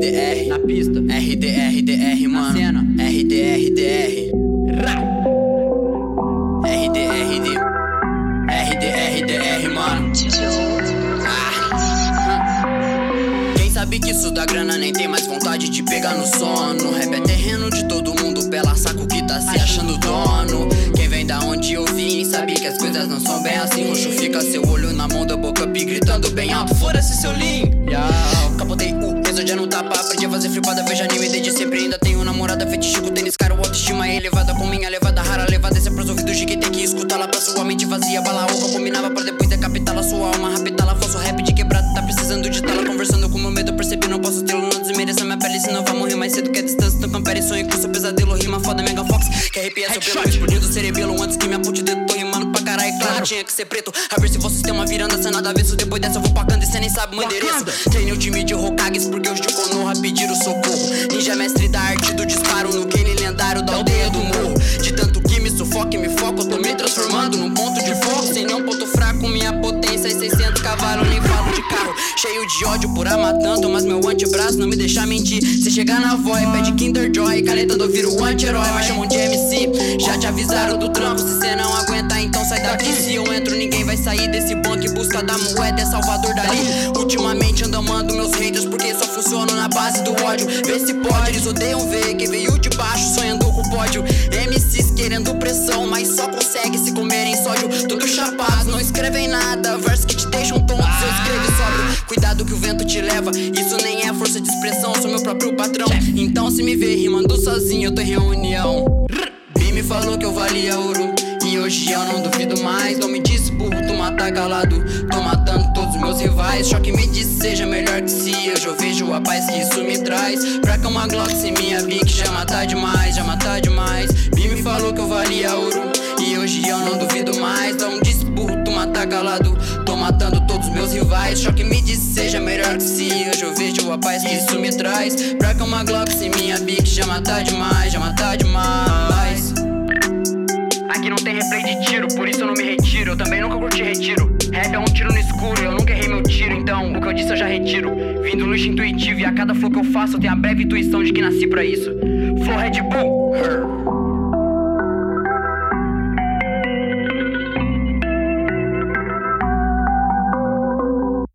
RDR na pista, RDRDR, na mano. cena. RDRDR. Rá. RDRD. RDRDR, mano. Ah. Quem sabe que isso dá grana nem tem mais vontade de pegar no sono. Rap é terreno de todo mundo, pela saco que tá se achando dono. Quem vem da onde eu vim sabe que as coisas não são bem assim. Roxo fica seu olho na mão da boca, pi gritando bem alto. Fora-se seu lean. Yeah. A fazer flipada, vejo anime desde sempre. Ainda tenho namorada, fetichico, tênis caro, autoestima elevada. Com minha levada rara, levada. Esse é pros ouvidos de quem tem que escutá-la pra sua mente vazia. Bala oca, combinava pra depois decapitá-la. Sua alma, rapitá-la. Faço rap de quebrada, tá precisando de tala. Conversando com meu medo, percebi, não posso tê-lo. Não desmereça minha pele, senão vai morrer mais cedo que a distância. Então compare sonho com seu pesadelo. Rima foda, Mega Fox. Que arrepia seu pelo, explodindo o cerebelo. Antes que me aponte o dedo, tinha que ser preto. A ver se você tem uma viranda, sem nada avesso. Depois dessa eu vou pra Kanda e cê nem sabe meu endereço. Treinei o time de Hokages porque os de Konoha pediram socorro. Ninja mestre da arte do disparo no Kane lendário da aldeia do morro. De tanto que me sufoca e me foca, eu tô me transformando num ponto de foco. Sem nenhum ponto fraco, minha potência é 600 cavalos, nem falo de carro. Cheio de ódio por amar tanto, mas meu antebraço não me deixa mentir. Se chegar na voz, pede Kinder Joy, caneta do viro o anti-herói, mas chamam de MC. Já te avisaram do trampo, se cê não aguentar, então sai daqui. Se eu entro, ninguém vai sair desse banco em busca da moeda, é Salvador Dali. Ultimamente ando amando meus haters, porque só funcionam na base do ódio. Vê se pode, eles odeiam ver quem veio de baixo sonhando com pódio. MCs querendo pressão, mas só consegue se comerem sódio. Todos chapados, não escrevem nada, versos que te deixam tontos, eu escrevo e sobro. Cuidado que o vento te leva, isso nem é força de expressão, sou meu próprio patrão. Então se me ver rimando sozinho, eu tô em reunião. Bi me falou que eu valia ouro. E hoje eu não duvido mais. Não me disse burro, tu mata calado. Tô matando todos os meus rivais. Só que me disse seja melhor que se. Hoje eu vejo a paz que isso me traz. Pra que uma Glock sem minha Bic já mata demais, já mata demais. Bi me falou que eu valia ouro. E hoje eu não duvido mais. Não disse burro, tu mata calado. Tô matando todos os meus rivais. Só que me disse seja melhor que se. Hoje eu vejo a paz que isso me traz. Pra que uma Glock sem minha Bic já mata demais, já mata demais. Replay de tiro, por isso eu não me retiro. Eu também nunca curti retiro. Rap é um tiro no escuro, eu nunca errei meu tiro, então o que eu disse eu já retiro. Vindo luxo intuitivo e a cada flow que eu faço eu tenho a breve intuição de que nasci pra isso. Flow Red Bull.